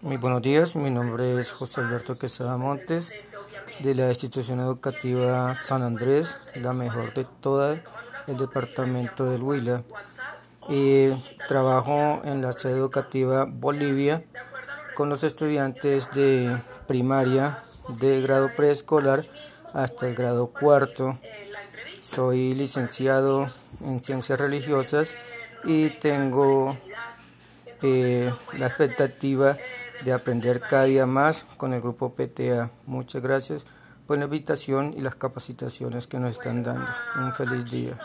Muy buenos días, mi nombre es José Alberto Quesada Montes de la institución educativa San Andrés, la mejor de todas, el departamento del Huila. Trabajo en la sede educativa Bolivia con los estudiantes de primaria, de grado preescolar hasta el grado cuarto. Soy licenciado en ciencias religiosas y tengo eh, la expectativa de aprender cada día más con el grupo PTA. Muchas gracias por la invitación y las capacitaciones que nos están dando. Un feliz día.